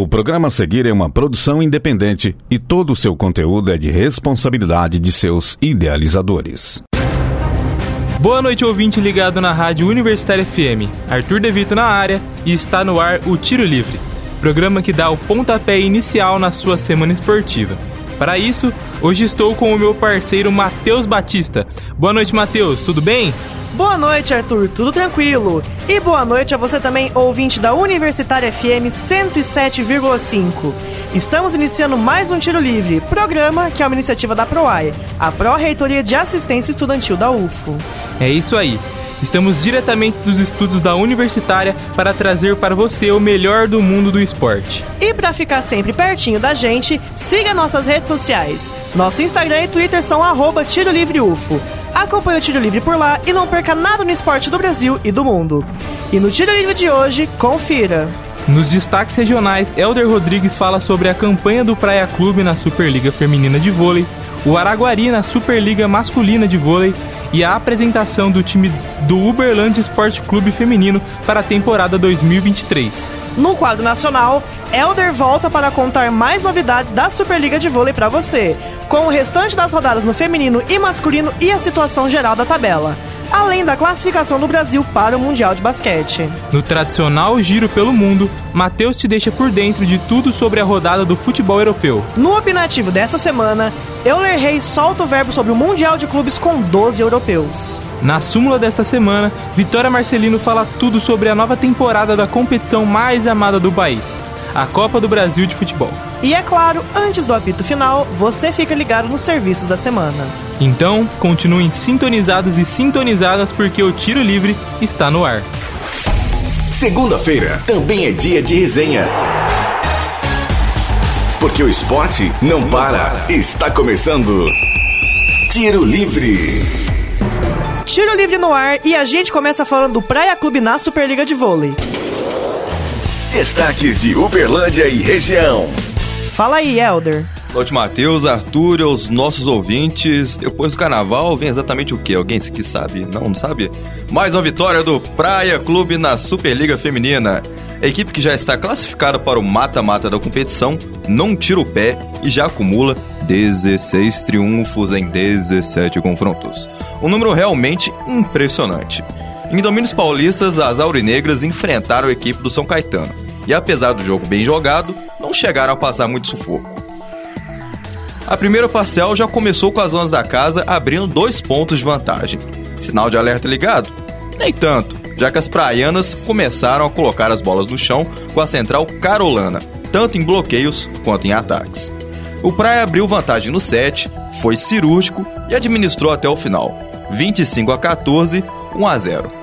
O programa a seguir é uma produção independente e todo o seu conteúdo é de responsabilidade de seus idealizadores. Boa noite, ouvinte ligado na Rádio Universitária FM. Arthur Devito na área e está no ar o Tiro Livre, programa que dá o pontapé inicial na sua semana esportiva. Para isso, hoje estou com o meu parceiro Matheus Batista. Boa noite, Matheus, tudo bem? Boa noite, Arthur, tudo tranquilo? E boa noite a você também, ouvinte da Universitária FM 107,5. Estamos iniciando mais um Tiro Livre, programa que é uma iniciativa da PROAE, a Pró-Reitoria de Assistência Estudantil da UFO. É isso aí. Estamos diretamente dos estudos da Universitária para trazer para você o melhor do mundo do esporte. E para ficar sempre pertinho da gente, siga nossas redes sociais. Nosso Instagram e Twitter são arroba Tiro Livre UFO. Acompanhe o Tiro Livre por lá e não perca nada no esporte do Brasil e do mundo. E no Tiro Livre de hoje, confira. Nos destaques regionais, Elder Rodrigues fala sobre a campanha do Praia Clube na Superliga Feminina de Vôlei, o Araguari na Superliga Masculina de Vôlei e a apresentação do time do Uberlândia Esporte Clube Feminino para a temporada 2023. No quadro nacional, Elder volta para contar mais novidades da Superliga de Vôlei para você, com o restante das rodadas no feminino e masculino e a situação geral da tabela além da classificação do Brasil para o Mundial de Basquete. No tradicional Giro pelo Mundo, Matheus te deixa por dentro de tudo sobre a rodada do futebol europeu. No opinativo dessa semana, Euler Reis solta o verbo sobre o Mundial de Clubes com 12 europeus. Na súmula desta semana, Vitória Marcelino fala tudo sobre a nova temporada da competição mais amada do país, a Copa do Brasil de Futebol. E é claro, antes do apito final, você fica ligado nos serviços da semana. Então, continuem sintonizados e sintonizadas porque o Tiro Livre está no ar. Segunda-feira também é dia de resenha. Porque o esporte não para. Está começando. Tiro Livre. Tiro Livre no ar e a gente começa falando do Praia Clube na Superliga de Vôlei. Destaques de Uberlândia e região. Fala aí, Elder. Noite, Matheus, Arthur e os nossos ouvintes. Depois do carnaval vem exatamente o que? Alguém que sabe? Não, não sabe? Mais uma vitória do Praia Clube na Superliga Feminina. A equipe que já está classificada para o mata-mata da competição não tira o pé e já acumula 16 triunfos em 17 confrontos. Um número realmente impressionante. Em domínios paulistas, as aurinegras enfrentaram a equipe do São Caetano. E apesar do jogo bem jogado, não chegaram a passar muito sufoco. A primeira parcial já começou com as zonas da casa abrindo dois pontos de vantagem. Sinal de alerta ligado? Nem tanto, já que as praianas começaram a colocar as bolas no chão com a central carolana, tanto em bloqueios quanto em ataques. O Praia abriu vantagem no set, foi cirúrgico e administrou até o final. 25 a 14, 1 a 0.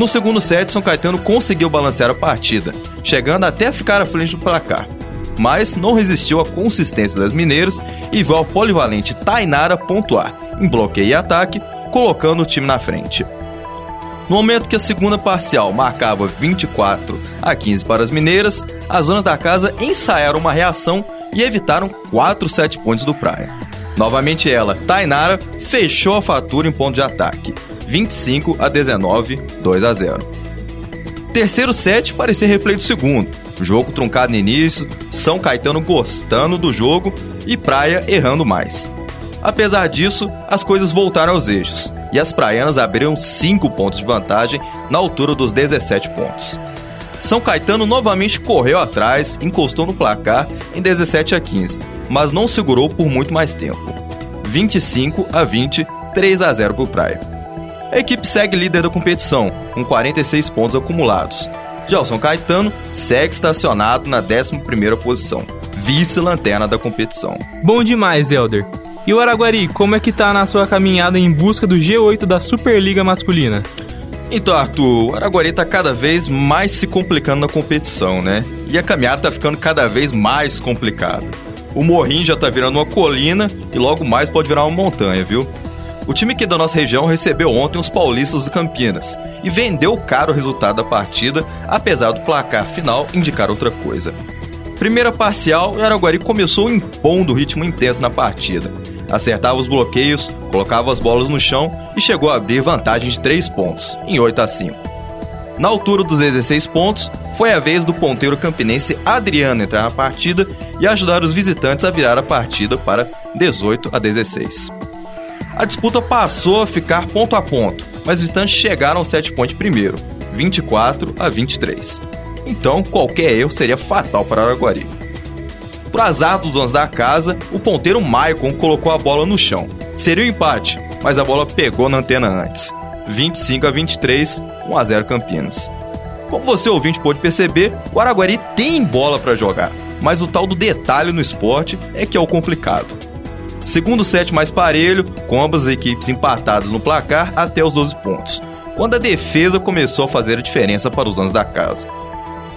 No segundo set, São Caetano conseguiu balancear a partida, chegando até a ficar à frente do placar mas não resistiu à consistência das mineiras e viu a polivalente Tainara pontuar, em bloqueio e ataque, colocando o time na frente. No momento que a segunda parcial marcava 24 a 15 para as mineiras, as zonas da casa ensaiaram uma reação e evitaram 4 7 pontos do Praia. Novamente ela, Tainara, fechou a fatura em ponto de ataque, 25 a 19, 2 a 0. Terceiro set parecia replay do segundo, Jogo truncado no início, São Caetano gostando do jogo e Praia errando mais. Apesar disso, as coisas voltaram aos eixos e as praianas abriram 5 pontos de vantagem na altura dos 17 pontos. São Caetano novamente correu atrás, encostou no placar em 17 a 15, mas não segurou por muito mais tempo. 25 a 20, 3 a 0 para o Praia. A equipe segue líder da competição, com 46 pontos acumulados, São Caetano segue estacionado na 11ª posição, vice-lanterna da competição. Bom demais, Elder. E o Araguari, como é que tá na sua caminhada em busca do G8 da Superliga Masculina? Então, Arthur, o Araguari tá cada vez mais se complicando na competição, né? E a caminhada tá ficando cada vez mais complicada. O morrinho já tá virando uma colina e logo mais pode virar uma montanha, viu? O time aqui da nossa região recebeu ontem os paulistas do Campinas e vendeu caro o resultado da partida, apesar do placar final indicar outra coisa. Primeira parcial, o Araguari começou impondo ritmo intenso na partida. Acertava os bloqueios, colocava as bolas no chão e chegou a abrir vantagem de 3 pontos, em 8 a 5. Na altura dos 16 pontos, foi a vez do ponteiro campinense Adriano entrar na partida e ajudar os visitantes a virar a partida para 18 a 16. A disputa passou a ficar ponto a ponto, mas os visitantes chegaram ao set point primeiro, 24 a 23. Então, qualquer erro seria fatal para Araguari. Por azar dos donos da casa, o ponteiro Maicon colocou a bola no chão. Seria o um empate, mas a bola pegou na antena antes. 25 a 23, 1 a 0 Campinas. Como você ouvinte pode perceber, o Araguari tem bola para jogar, mas o tal do detalhe no esporte é que é o complicado. Segundo set mais parelho, com ambas as equipes empatadas no placar até os 12 pontos, quando a defesa começou a fazer a diferença para os donos da casa.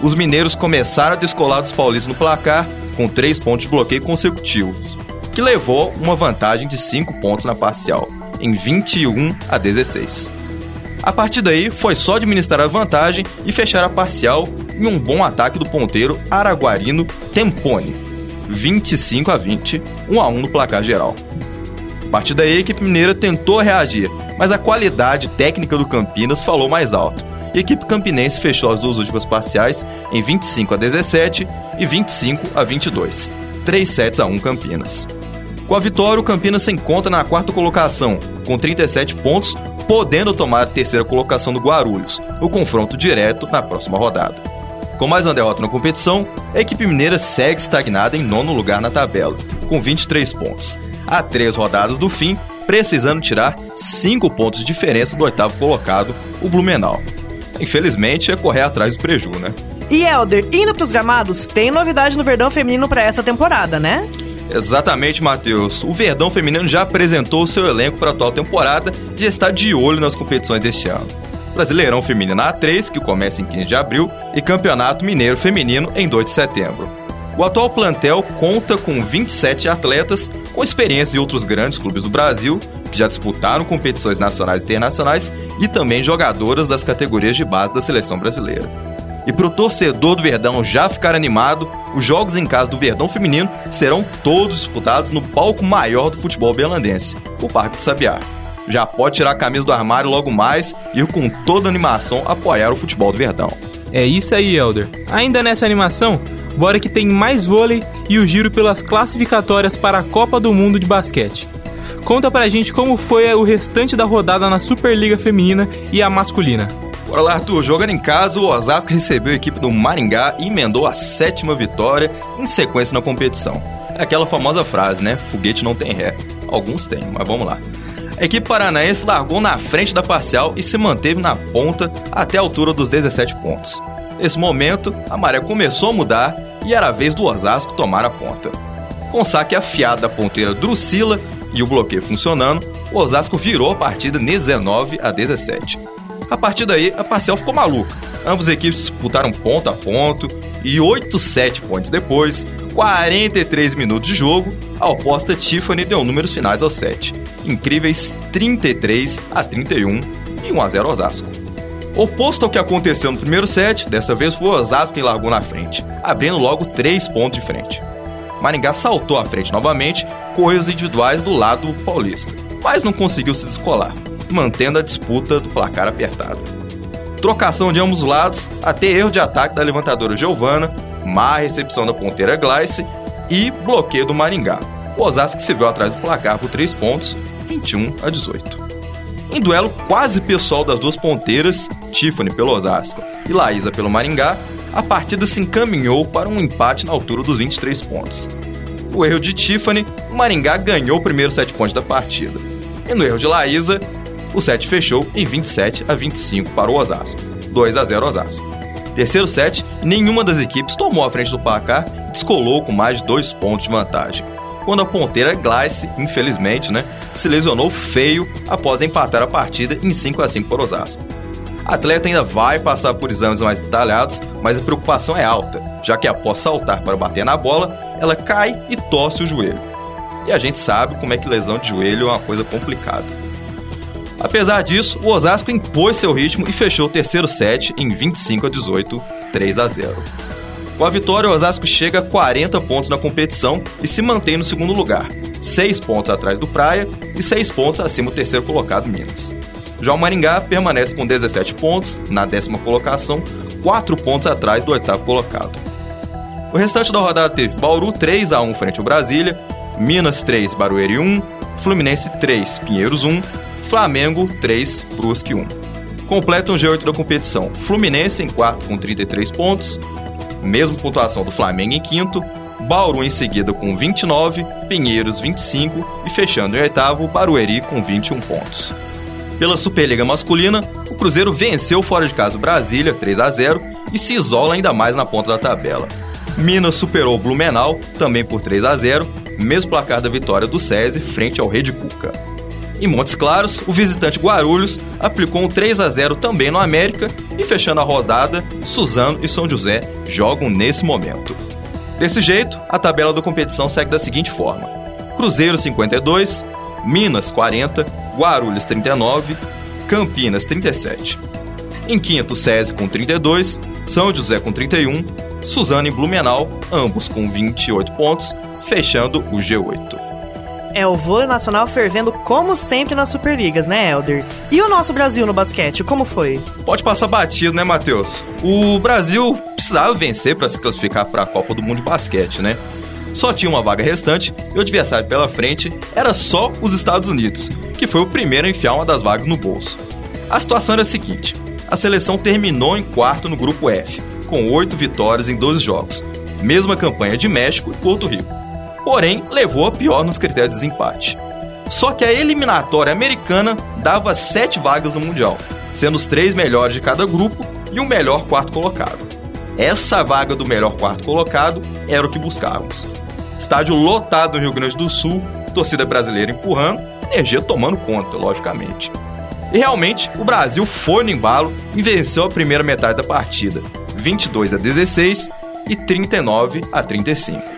Os mineiros começaram a descolar dos paulistas no placar com 3 pontos de bloqueio consecutivos, que levou uma vantagem de 5 pontos na parcial, em 21 a 16. A partir daí, foi só administrar a vantagem e fechar a parcial em um bom ataque do ponteiro araguarino Tempone, 25 a 20, 1 a 1 no placar geral. A partir daí, a equipe mineira tentou reagir, mas a qualidade técnica do Campinas falou mais alto. E a equipe campinense fechou as duas últimas parciais em 25 a 17 e 25 a 22, 3 sets a 1 Campinas. Com a vitória, o Campinas se encontra na quarta colocação, com 37 pontos, podendo tomar a terceira colocação do Guarulhos, no confronto direto na próxima rodada. Com mais uma derrota na competição, a equipe mineira segue estagnada em nono lugar na tabela, com 23 pontos. Há três rodadas do fim, precisando tirar 5 pontos de diferença do oitavo colocado, o Blumenau. Infelizmente, é correr atrás do prejuízo, né? E Elder, indo pros gramados, tem novidade no Verdão Feminino para essa temporada, né? Exatamente, Matheus. O Verdão Feminino já apresentou seu elenco para a atual temporada e já está de olho nas competições deste ano. Brasileirão Feminino A3, que começa em 15 de abril, e Campeonato Mineiro Feminino em 2 de setembro. O atual plantel conta com 27 atletas com experiência em outros grandes clubes do Brasil, que já disputaram competições nacionais e internacionais, e também jogadoras das categorias de base da seleção brasileira. E para o torcedor do Verdão já ficar animado, os jogos em casa do Verdão Feminino serão todos disputados no palco maior do futebol belandense, o Parque Sabiá. Já pode tirar a camisa do armário logo mais e com toda a animação apoiar o futebol do Verdão. É isso aí, Elder. Ainda nessa animação, bora que tem mais vôlei e o giro pelas classificatórias para a Copa do Mundo de Basquete. Conta pra gente como foi o restante da rodada na Superliga Feminina e a masculina. Bora lá, Arthur. Jogando em casa, o Osasco recebeu a equipe do Maringá e emendou a sétima vitória em sequência na competição. É aquela famosa frase, né? Foguete não tem ré. Alguns têm, mas vamos lá. A equipe paranaense largou na frente da parcial e se manteve na ponta até a altura dos 17 pontos. Nesse momento, a maré começou a mudar e era a vez do Osasco tomar a ponta. Com saque afiado da ponteira Drusila e o bloqueio funcionando, o Osasco virou a partida 19 a 17. A partir daí, a parcial ficou maluca. Ambas equipes disputaram ponto a ponto e 8 7 pontos depois, 43 minutos de jogo, a oposta Tiffany deu números finais ao 7. Incríveis 33 a 31 e 1 a 0 Osasco. Oposto ao que aconteceu no primeiro set, dessa vez foi Osasco quem largou na frente, abrindo logo 3 pontos de frente. Maringá saltou à frente novamente, com erros individuais do lado paulista, mas não conseguiu se descolar mantendo a disputa do placar apertada. Trocação de ambos os lados, até erro de ataque da levantadora Giovana, má recepção da ponteira Gleice e bloqueio do Maringá. O Osasco se viu atrás do placar por 3 pontos, 21 a 18. Em duelo quase pessoal das duas ponteiras, Tiffany pelo Osasco e Laísa pelo Maringá, a partida se encaminhou para um empate na altura dos 23 pontos. O erro de Tiffany, o Maringá ganhou o primeiro 7 pontos da partida. E no erro de Laísa, o set fechou em 27 a 25 para o Osasco. 2 a 0 Osasco. Terceiro set, nenhuma das equipes tomou a frente do placar e descolou com mais de dois pontos de vantagem. Quando a ponteira Gleice, infelizmente, né, se lesionou feio após empatar a partida em 5 a 5 para o Osasco. A atleta ainda vai passar por exames mais detalhados, mas a preocupação é alta, já que após saltar para bater na bola, ela cai e torce o joelho. E a gente sabe como é que lesão de joelho é uma coisa complicada. Apesar disso, o Osasco impôs seu ritmo e fechou o terceiro set em 25 a 18, 3 a 0. Com a vitória, o Osasco chega a 40 pontos na competição e se mantém no segundo lugar, 6 pontos atrás do Praia e 6 pontos acima do terceiro colocado Minas. Já o Maringá permanece com 17 pontos na décima colocação, 4 pontos atrás do oitavo colocado. O restante da rodada teve Bauru 3 a 1 frente ao Brasília, Minas 3 Barueri 1, Fluminense 3 Pinheiros 1, Flamengo 3 Brusque 1. Completam o G8 da competição. Fluminense em quarto com 33 pontos, mesma pontuação do Flamengo em quinto, Bauru em seguida com 29, Pinheiros 25 e fechando em oitavo, Barueri com 21 pontos. Pela Superliga Masculina, o Cruzeiro venceu fora de casa o Brasília 3 a 0 e se isola ainda mais na ponta da tabela. Minas superou o Blumenau também por 3 a 0, mesmo placar da vitória do SESI frente ao Rede Cuca. Em Montes Claros, o visitante Guarulhos aplicou um 3 a 0 também no América e fechando a rodada, Suzano e São José jogam nesse momento. Desse jeito, a tabela da competição segue da seguinte forma: Cruzeiro 52, Minas 40, Guarulhos 39, Campinas 37. Em quinto, SESI com 32, São José com 31, Suzano e Blumenau, ambos com 28 pontos, fechando o G8. É o vôlei nacional fervendo como sempre nas Superligas, né, Elder? E o nosso Brasil no basquete, como foi? Pode passar batido, né, Matheus? O Brasil precisava vencer para se classificar para a Copa do Mundo de Basquete, né? Só tinha uma vaga restante e o adversário pela frente era só os Estados Unidos, que foi o primeiro a enfiar uma das vagas no bolso. A situação era a seguinte: a seleção terminou em quarto no grupo F, com oito vitórias em 12 jogos, mesma campanha de México e Porto Rico porém levou a pior nos critérios de desempate. Só que a eliminatória americana dava sete vagas no Mundial, sendo os três melhores de cada grupo e o melhor quarto colocado. Essa vaga do melhor quarto colocado era o que buscávamos. Estádio lotado no Rio Grande do Sul, torcida brasileira empurrando, energia tomando conta, logicamente. E realmente, o Brasil foi no embalo e venceu a primeira metade da partida, 22 a 16 e 39 a 35.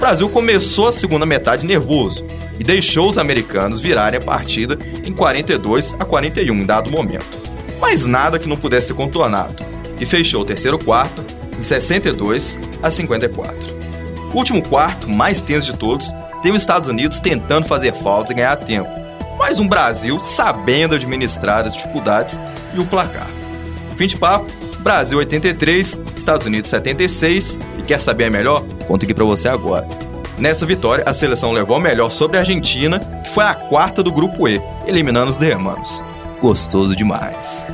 Brasil começou a segunda metade nervoso e deixou os americanos virarem a partida em 42 a 41 em dado momento. Mas nada que não pudesse ser contornado, e fechou o terceiro quarto em 62 a 54. O último quarto, mais tenso de todos, tem os Estados Unidos tentando fazer faltas e ganhar tempo, mas um Brasil sabendo administrar as dificuldades e o placar. Fim de papo, Brasil 83, Estados Unidos 76 e quer saber melhor? Conto aqui para você agora. Nessa vitória, a seleção levou a melhor sobre a Argentina, que foi a quarta do grupo E, eliminando os derramanos. Gostoso demais.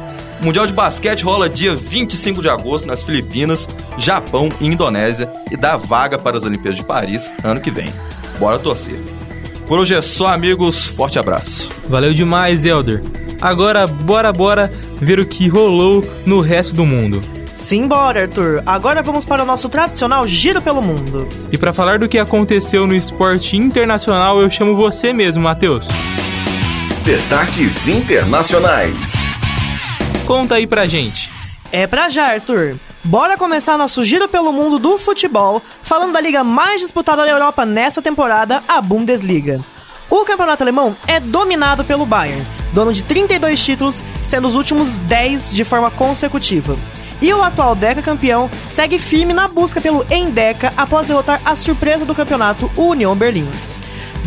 O Mundial de Basquete rola dia 25 de agosto nas Filipinas, Japão e Indonésia e dá vaga para as Olimpíadas de Paris ano que vem. Bora torcer. Por hoje é só, amigos. Forte abraço. Valeu demais, Elder. Agora, bora, bora ver o que rolou no resto do mundo. Simbora, Arthur. Agora vamos para o nosso tradicional giro pelo mundo. E para falar do que aconteceu no esporte internacional, eu chamo você mesmo, Matheus. Destaques internacionais. Conta aí pra gente. É pra já, Arthur. Bora começar nosso giro pelo mundo do futebol, falando da liga mais disputada da Europa nessa temporada, a Bundesliga. O campeonato alemão é dominado pelo Bayern, dono de 32 títulos, sendo os últimos 10 de forma consecutiva. E o atual Deca campeão segue firme na busca pelo Endeca após derrotar a surpresa do campeonato, o Union Berlim.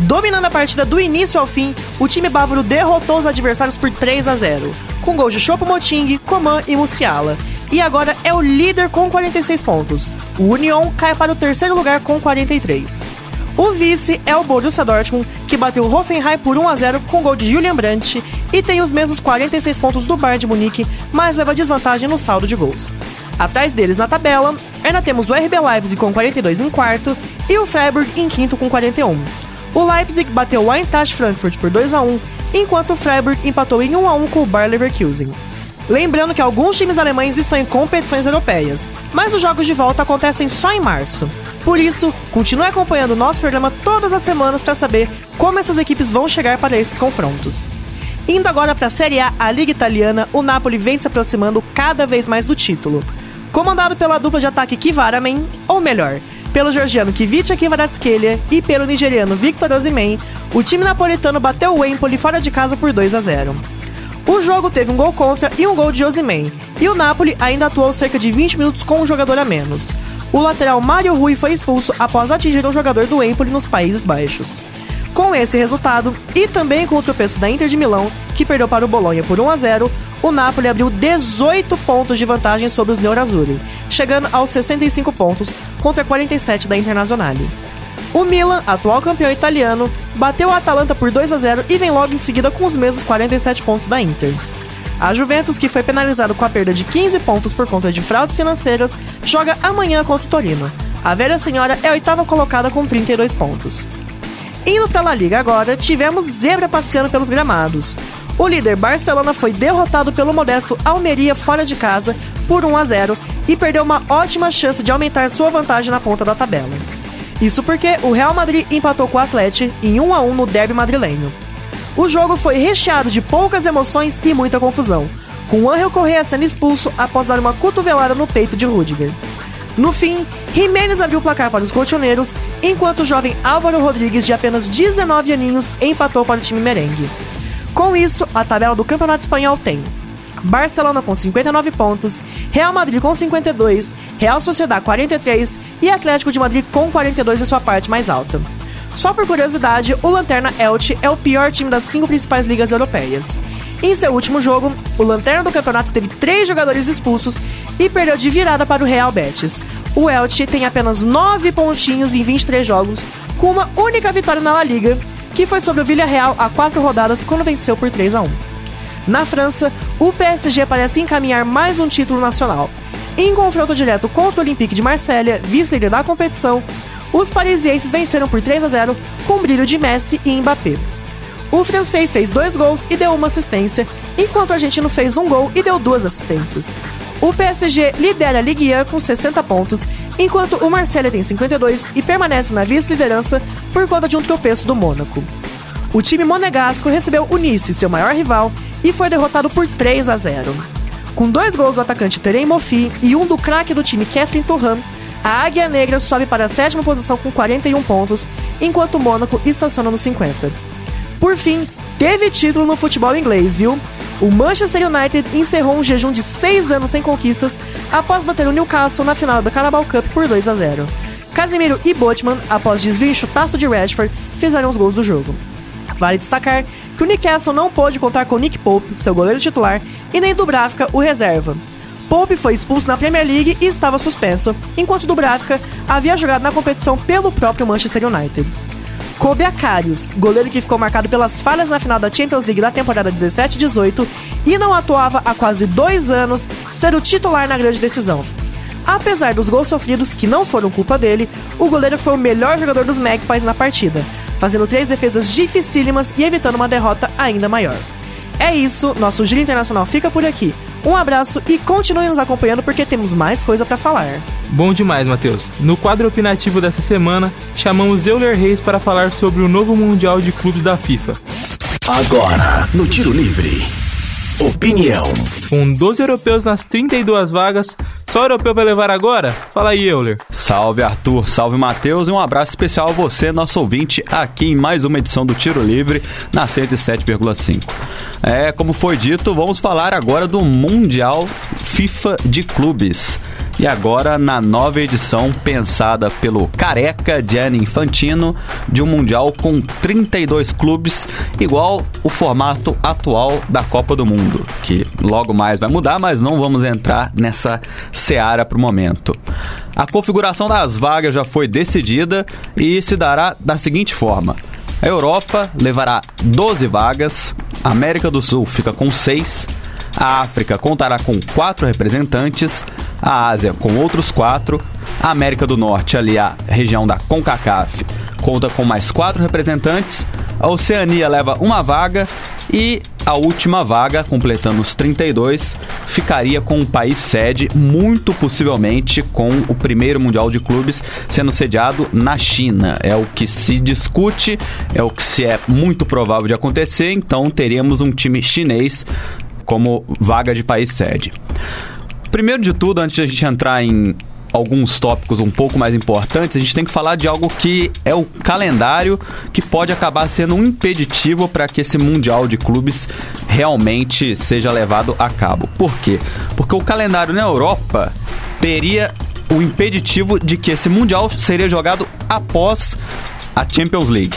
Dominando a partida do início ao fim, o time bávaro derrotou os adversários por 3 a 0, com gols de Choupo-Moting, Coman e Musiala. E agora é o líder com 46 pontos. O Union cai para o terceiro lugar com 43. O vice é o Borussia Dortmund, que bateu o Hoffenheim por 1 a 0 com gol de Julian Brandt e tem os mesmos 46 pontos do Bayern de Munique, mas leva desvantagem no saldo de gols. Atrás deles na tabela, ainda temos o RB Leipzig com 42 em quarto e o Freiburg em quinto com 41. O Leipzig bateu o Eintracht Frankfurt por 2 a 1, enquanto o Freiburg empatou em 1 a 1 com o Bayer Leverkusen. Lembrando que alguns times alemães estão em competições europeias, mas os jogos de volta acontecem só em março. Por isso, continue acompanhando o nosso programa todas as semanas para saber como essas equipes vão chegar para esses confrontos. Indo agora para a Série A, a Liga Italiana, o Napoli vem se aproximando cada vez mais do título. Comandado pela dupla de ataque Kivaramen, ou melhor, pelo georgiano Kvicha Kvaratskhelia e pelo nigeriano Victor Osimhen, o time napolitano bateu o Empoli fora de casa por 2 a 0. O jogo teve um gol contra e um gol de Osimhen, e o Napoli ainda atuou cerca de 20 minutos com um jogador a menos o lateral Mário Rui foi expulso após atingir um jogador do Empoli nos Países Baixos. Com esse resultado, e também com o tropeço da Inter de Milão, que perdeu para o Bolonha por 1 a 0, o Napoli abriu 18 pontos de vantagem sobre os Nerazzurri, chegando aos 65 pontos contra 47 da Internazionale. O Milan, atual campeão italiano, bateu o Atalanta por 2 a 0 e vem logo em seguida com os mesmos 47 pontos da Inter. A Juventus, que foi penalizado com a perda de 15 pontos por conta de fraudes financeiras, joga amanhã contra o Torino. A velha senhora é a oitava colocada com 32 pontos. Indo pela Liga agora, tivemos zebra passeando pelos gramados. O líder Barcelona foi derrotado pelo modesto Almeria fora de casa por 1 a 0 e perdeu uma ótima chance de aumentar sua vantagem na ponta da tabela. Isso porque o Real Madrid empatou com o Atlético em 1 a 1 no derby madrilenho. O jogo foi recheado de poucas emoções e muita confusão, com Angel Correa sendo expulso após dar uma cotovelada no peito de Rudiger. No fim, Jimenez abriu o placar para os colchoneiros, enquanto o jovem Álvaro Rodrigues, de apenas 19 aninhos, empatou para o time merengue. Com isso, a tabela do Campeonato Espanhol tem Barcelona com 59 pontos, Real Madrid com 52, Real Sociedad 43 e Atlético de Madrid com 42 em sua parte mais alta. Só por curiosidade, o Lanterna Elche é o pior time das cinco principais ligas europeias. Em seu último jogo, o Lanterna do campeonato teve três jogadores expulsos e perdeu de virada para o Real Betis. O Elche tem apenas 9 pontinhos em 23 jogos, com uma única vitória na La Liga, que foi sobre o Villarreal há quatro rodadas quando venceu por 3 a 1. Na França, o PSG parece encaminhar mais um título nacional. Em confronto direto contra o Olympique de Marselha, vice-líder da competição, os parisienses venceram por 3 a 0 com brilho de Messi e Mbappé. O francês fez dois gols e deu uma assistência, enquanto o argentino fez um gol e deu duas assistências. O PSG lidera a Ligue 1 com 60 pontos, enquanto o Marseille tem 52 e permanece na vice-liderança por conta de um tropeço do Mônaco. O time monegasco recebeu o Nice, seu maior rival, e foi derrotado por 3 a 0. Com dois gols do atacante Terem Mofi e um do craque do time Catherine Turhan, a Águia Negra sobe para a sétima posição com 41 pontos, enquanto o Mônaco estaciona nos 50. Por fim, teve título no futebol inglês, viu? O Manchester United encerrou um jejum de 6 anos sem conquistas após bater o Newcastle na final da Carabao Cup por 2 a 0. Casemiro e Botman, após desvio e chutaço de Rashford, fizeram os gols do jogo. Vale destacar que o Newcastle não pôde contar com Nick Pope, seu goleiro titular, e nem Dubravka, o reserva. Pope foi expulso na Premier League e estava suspenso, enquanto Dubravka havia jogado na competição pelo próprio Manchester United. Kobe Akarius, goleiro que ficou marcado pelas falhas na final da Champions League da temporada 17-18 e não atuava há quase dois anos, ser o titular na grande decisão. Apesar dos gols sofridos, que não foram culpa dele, o goleiro foi o melhor jogador dos Magpies na partida, fazendo três defesas dificílimas e evitando uma derrota ainda maior. É isso, nosso Giro Internacional fica por aqui. Um abraço e continue nos acompanhando porque temos mais coisa para falar. Bom demais, Matheus. No quadro opinativo dessa semana, chamamos Euler Reis para falar sobre o novo Mundial de Clubes da FIFA. Agora, no Tiro Livre. Opinião. Com 12 europeus nas 32 vagas, só o europeu vai levar agora? Fala aí, Euler. Salve Arthur, salve Matheus e um abraço especial a você, nosso ouvinte, aqui em mais uma edição do Tiro Livre na 107,5. É, como foi dito, vamos falar agora do Mundial FIFA de Clubes. E agora na nova edição pensada pelo careca Gianni Infantino de um Mundial com 32 clubes, igual o formato atual da Copa do Mundo, que logo mais vai mudar, mas não vamos entrar nessa seara para o momento. A configuração das vagas já foi decidida e se dará da seguinte forma. A Europa levará 12 vagas, a América do Sul fica com 6, a África contará com 4 representantes, a Ásia com outros 4, a América do Norte, ali a região da CONCACAF, conta com mais 4 representantes, a Oceania leva uma vaga e a última vaga, completando os 32, ficaria com o país sede, muito possivelmente com o primeiro Mundial de Clubes sendo sediado na China. É o que se discute, é o que se é muito provável de acontecer, então teremos um time chinês como vaga de país sede. Primeiro de tudo, antes de a gente entrar em alguns tópicos um pouco mais importantes, a gente tem que falar de algo que é o calendário que pode acabar sendo um impeditivo para que esse Mundial de Clubes realmente seja levado a cabo. Por quê? Porque o calendário na Europa teria o impeditivo de que esse Mundial seria jogado após a Champions League.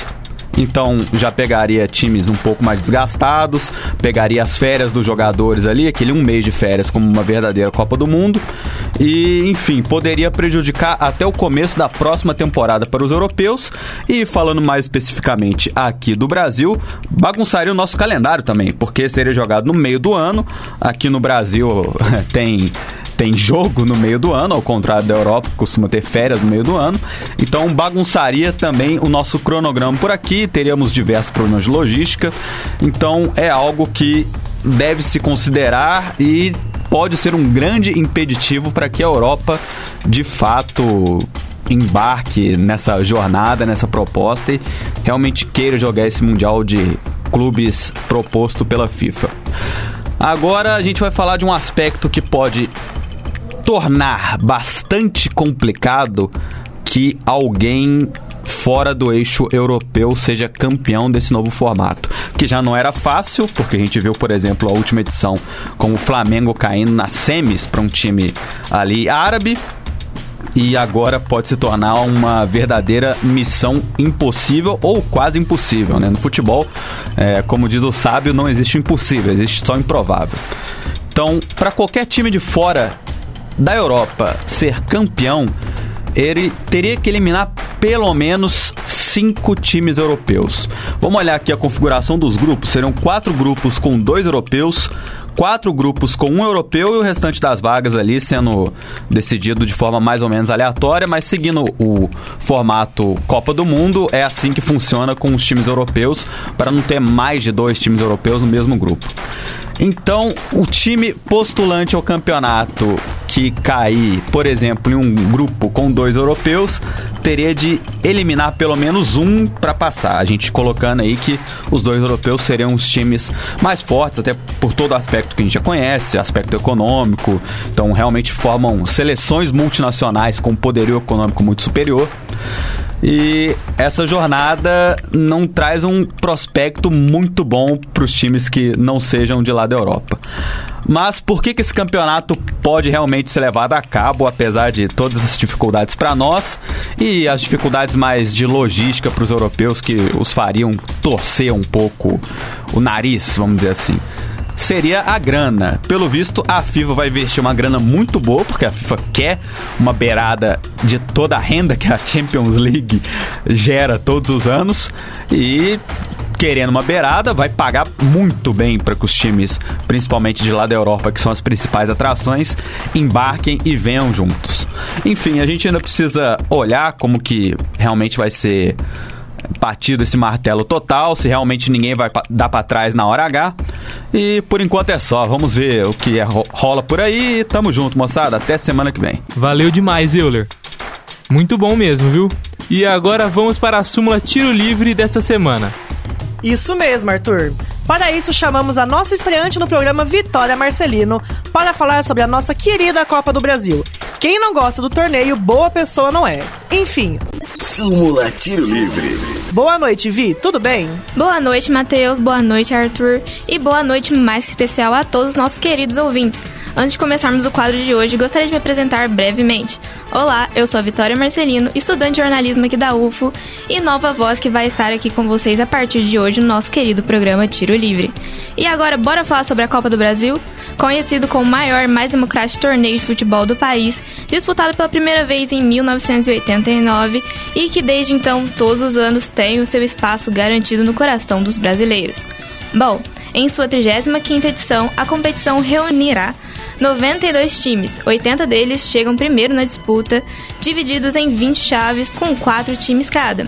Então já pegaria times um pouco mais desgastados, pegaria as férias dos jogadores ali, aquele um mês de férias como uma verdadeira Copa do Mundo. E, enfim, poderia prejudicar até o começo da próxima temporada para os europeus. E falando mais especificamente aqui do Brasil, bagunçaria o nosso calendário também, porque seria jogado no meio do ano. Aqui no Brasil tem tem jogo no meio do ano, ao contrário da Europa, que costuma ter férias no meio do ano. Então bagunçaria também o nosso cronograma por aqui, teríamos diversos problemas de logística. Então é algo que deve se considerar e pode ser um grande impeditivo para que a Europa de fato embarque nessa jornada, nessa proposta e realmente queira jogar esse Mundial de Clubes proposto pela FIFA. Agora a gente vai falar de um aspecto que pode tornar bastante complicado que alguém fora do eixo europeu seja campeão desse novo formato. Que já não era fácil, porque a gente viu, por exemplo, a última edição com o Flamengo caindo nas semis para um time ali árabe. E agora pode se tornar uma verdadeira missão impossível ou quase impossível, né? No futebol, é, como diz o sábio, não existe impossível, existe só improvável. Então, para qualquer time de fora da Europa ser campeão, ele teria que eliminar pelo menos cinco times europeus. Vamos olhar aqui a configuração dos grupos. Serão quatro grupos com dois europeus, quatro grupos com um europeu e o restante das vagas ali sendo decidido de forma mais ou menos aleatória, mas seguindo o formato Copa do Mundo, é assim que funciona com os times europeus, para não ter mais de dois times europeus no mesmo grupo. Então, o time postulante ao campeonato que cair, por exemplo, em um grupo com dois europeus, teria de eliminar pelo menos um para passar. A gente colocando aí que os dois europeus seriam os times mais fortes, até por todo o aspecto que a gente já conhece, aspecto econômico. Então, realmente formam seleções multinacionais com poderio econômico muito superior. E essa jornada não traz um prospecto muito bom para os times que não sejam de lá da Europa. Mas por que, que esse campeonato pode realmente ser levado a cabo, apesar de todas as dificuldades para nós e as dificuldades mais de logística para os europeus que os fariam torcer um pouco o nariz, vamos dizer assim? Seria a grana. Pelo visto, a FIFA vai investir uma grana muito boa, porque a FIFA quer uma beirada de toda a renda que a Champions League gera todos os anos. E querendo uma beirada, vai pagar muito bem para que os times, principalmente de lá da Europa, que são as principais atrações, embarquem e venham juntos. Enfim, a gente ainda precisa olhar como que realmente vai ser batido esse martelo total, se realmente ninguém vai dar para trás na hora H. E por enquanto é só, vamos ver o que é, rola por aí e tamo junto, moçada, até semana que vem. Valeu demais, Euler. Muito bom mesmo, viu? E agora vamos para a súmula tiro livre desta semana. Isso mesmo, Arthur. Para isso, chamamos a nossa estreante no programa Vitória Marcelino para falar sobre a nossa querida Copa do Brasil. Quem não gosta do torneio, boa pessoa não é. Enfim. Súmula Tiro Livre. Boa noite, Vi. Tudo bem? Boa noite, Matheus. Boa noite, Arthur. E boa noite mais especial a todos os nossos queridos ouvintes. Antes de começarmos o quadro de hoje, gostaria de me apresentar brevemente. Olá, eu sou a Vitória Marcelino, estudante de jornalismo aqui da UFO e nova voz que vai estar aqui com vocês a partir de hoje no nosso querido programa Tiro Livre. E agora, bora falar sobre a Copa do Brasil? Conhecido como o maior, mais democrático torneio de futebol do país, disputado pela primeira vez em 1989 e que desde então, todos os anos, tem o seu espaço garantido no coração dos brasileiros. Bom, em sua 35ª edição, a competição reunirá 92 times, 80 deles chegam primeiro na disputa, divididos em 20 chaves com 4 times cada.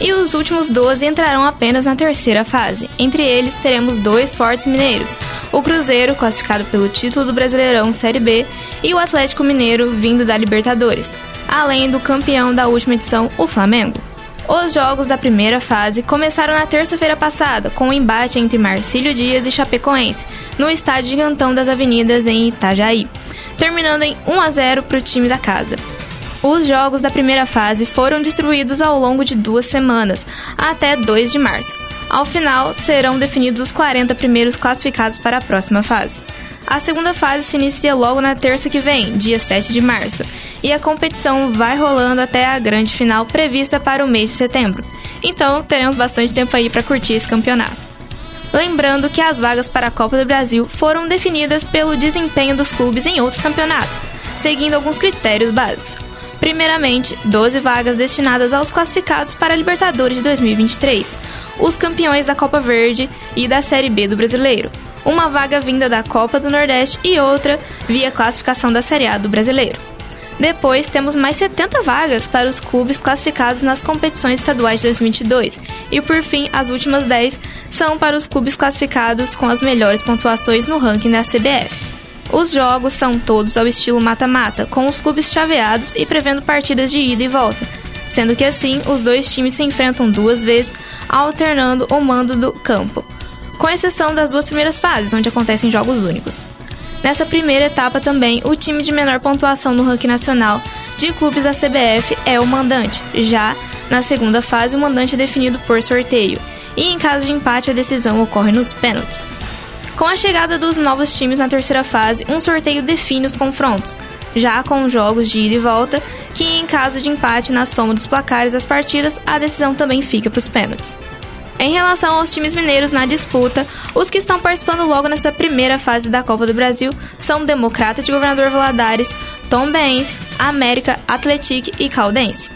E os últimos 12 entrarão apenas na terceira fase. Entre eles, teremos dois fortes mineiros: o Cruzeiro, classificado pelo título do Brasileirão Série B, e o Atlético Mineiro, vindo da Libertadores, além do campeão da última edição, o Flamengo. Os jogos da primeira fase começaram na terça-feira passada, com o um embate entre Marcílio Dias e Chapecoense, no estádio Gigantão das Avenidas em Itajaí, terminando em 1 a 0 para o time da casa. Os jogos da primeira fase foram distribuídos ao longo de duas semanas, até 2 de março. Ao final, serão definidos os 40 primeiros classificados para a próxima fase. A segunda fase se inicia logo na terça que vem, dia 7 de março, e a competição vai rolando até a grande final prevista para o mês de setembro. então teremos bastante tempo aí para curtir esse campeonato. Lembrando que as vagas para a Copa do Brasil foram definidas pelo desempenho dos clubes em outros campeonatos, seguindo alguns critérios básicos. Primeiramente, 12 vagas destinadas aos classificados para a Libertadores de 2023, os campeões da Copa Verde e da Série B do Brasileiro, uma vaga vinda da Copa do Nordeste e outra via classificação da Série A do Brasileiro. Depois, temos mais 70 vagas para os clubes classificados nas competições estaduais de 2022. E por fim, as últimas 10 são para os clubes classificados com as melhores pontuações no ranking da CBF. Os jogos são todos ao estilo mata-mata, com os clubes chaveados e prevendo partidas de ida e volta, sendo que assim os dois times se enfrentam duas vezes, alternando o mando do campo, com exceção das duas primeiras fases, onde acontecem jogos únicos. Nessa primeira etapa também, o time de menor pontuação no ranking nacional de clubes da CBF é o mandante. Já na segunda fase, o mandante é definido por sorteio. E em caso de empate, a decisão ocorre nos pênaltis. Com a chegada dos novos times na terceira fase, um sorteio define os confrontos, já com jogos de ida e volta, que em caso de empate na soma dos placares das partidas, a decisão também fica para os pênaltis. Em relação aos times mineiros na disputa, os que estão participando logo nessa primeira fase da Copa do Brasil são Democrata de Governador Valadares, Tombense, América, Atletique e Caldense.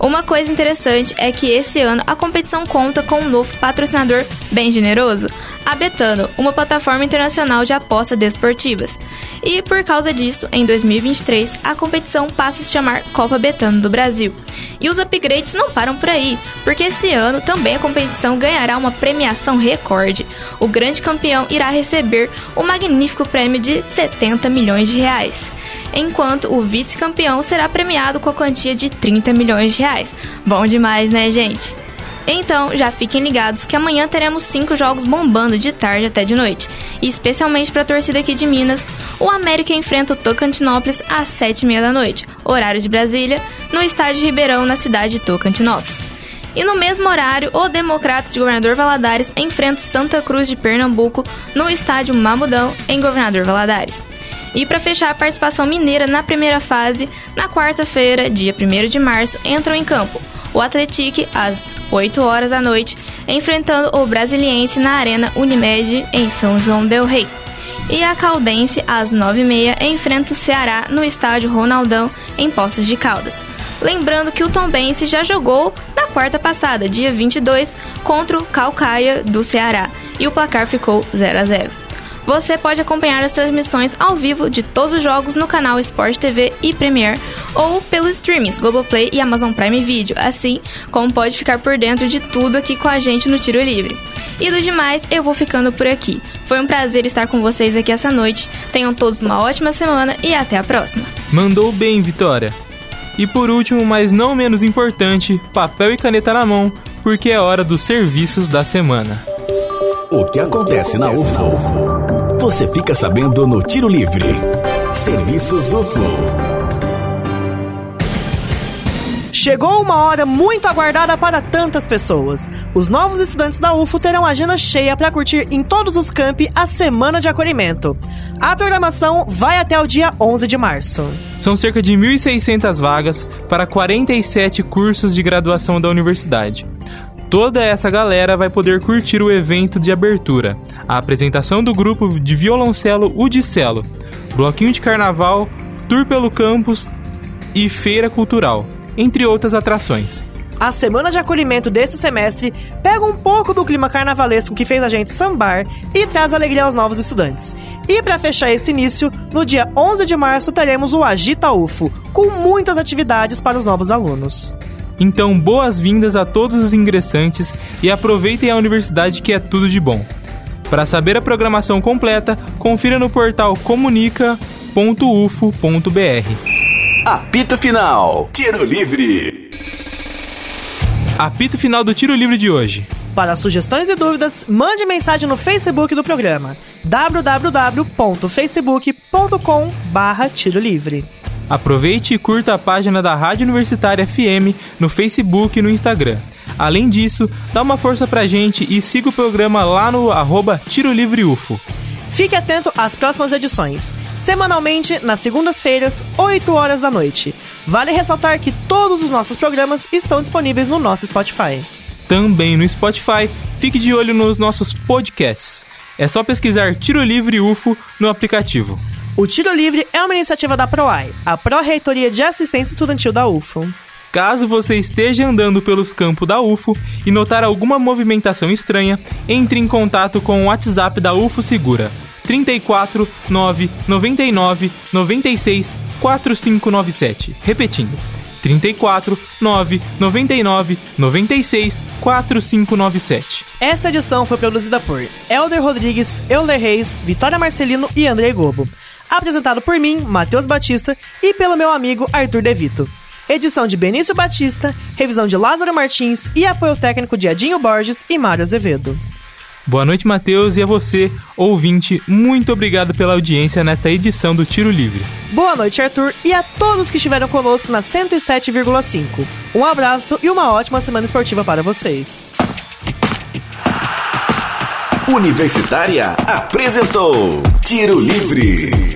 Uma coisa interessante é que esse ano a competição conta com um novo patrocinador bem generoso, a Betano, uma plataforma internacional de apostas desportivas. E por causa disso, em 2023, a competição passa a se chamar Copa Betano do Brasil. E os upgrades não param por aí, porque esse ano também a competição ganhará uma premiação recorde. O grande campeão irá receber o magnífico prêmio de 70 milhões de reais enquanto o vice-campeão será premiado com a quantia de 30 milhões de reais. Bom demais, né, gente? Então, já fiquem ligados que amanhã teremos cinco jogos bombando de tarde até de noite. E especialmente para a torcida aqui de Minas, o América enfrenta o Tocantinópolis às sete e meia da noite, horário de Brasília, no estádio Ribeirão, na cidade de Tocantinópolis. E no mesmo horário, o Democrata de Governador Valadares enfrenta o Santa Cruz de Pernambuco no estádio Mamudão, em Governador Valadares. E para fechar a participação mineira na primeira fase, na quarta-feira, dia 1 de março, entram em campo o Atletique às 8 horas da noite, enfrentando o Brasiliense na Arena Unimed em São João del Rei. E a Caldense às 9h30 enfrenta o Ceará no estádio Ronaldão em Poços de Caldas. Lembrando que o Tombense já jogou na quarta passada, dia 22, contra o Calcaia do Ceará, e o placar ficou 0 a 0. Você pode acompanhar as transmissões ao vivo de todos os jogos no canal Sport TV e Premiere ou pelos streamings Globoplay e Amazon Prime Video, assim como pode ficar por dentro de tudo aqui com a gente no Tiro Livre. E do demais, eu vou ficando por aqui. Foi um prazer estar com vocês aqui essa noite. Tenham todos uma ótima semana e até a próxima. Mandou bem, Vitória. E por último, mas não menos importante, papel e caneta na mão, porque é hora dos serviços da semana. O que acontece na UFO? Você fica sabendo no Tiro Livre. Serviços UFO. Chegou uma hora muito aguardada para tantas pessoas. Os novos estudantes da UFO terão agenda cheia para curtir em todos os campi a semana de acolhimento. A programação vai até o dia 11 de março. São cerca de 1.600 vagas para 47 cursos de graduação da universidade. Toda essa galera vai poder curtir o evento de abertura, a apresentação do grupo de violoncelo Udicelo, bloquinho de carnaval, tour pelo campus e feira cultural, entre outras atrações. A semana de acolhimento desse semestre pega um pouco do clima carnavalesco que fez a gente sambar e traz alegria aos novos estudantes. E para fechar esse início, no dia 11 de março teremos o Agita UFO, com muitas atividades para os novos alunos. Então, boas-vindas a todos os ingressantes e aproveitem a universidade que é tudo de bom. Para saber a programação completa, confira no portal comunica.ufo.br. Apito Final Tiro Livre Apito final do Tiro Livre de hoje. Para sugestões e dúvidas, mande mensagem no Facebook do programa www.facebook.com/tiro livre. Aproveite e curta a página da Rádio Universitária FM no Facebook e no Instagram. Além disso, dá uma força pra gente e siga o programa lá no arroba Tiro Livre UFO. Fique atento às próximas edições, semanalmente nas segundas-feiras, 8 horas da noite. Vale ressaltar que todos os nossos programas estão disponíveis no nosso Spotify. também no Spotify. Fique de olho nos nossos podcasts. É só pesquisar Tiro Livre UFO no aplicativo. O Tiro Livre é uma iniciativa da PROAI, a Pró-Reitoria de Assistência Estudantil da UFO. Caso você esteja andando pelos campos da UFO e notar alguma movimentação estranha, entre em contato com o WhatsApp da UFO Segura 34 9 99 96 4597. Repetindo. 34 9 99 96 4597. Essa edição foi produzida por Elder Rodrigues, Euler Reis, Vitória Marcelino e Andrei Gobo. Apresentado por mim, Matheus Batista, e pelo meu amigo Arthur Devito. Edição de Benício Batista, revisão de Lázaro Martins e apoio técnico de Adinho Borges e Mário Azevedo. Boa noite, Matheus, e a você, ouvinte, muito obrigado pela audiência nesta edição do Tiro Livre. Boa noite, Arthur, e a todos que estiveram conosco na 107,5. Um abraço e uma ótima semana esportiva para vocês. Universitária apresentou Tiro Livre.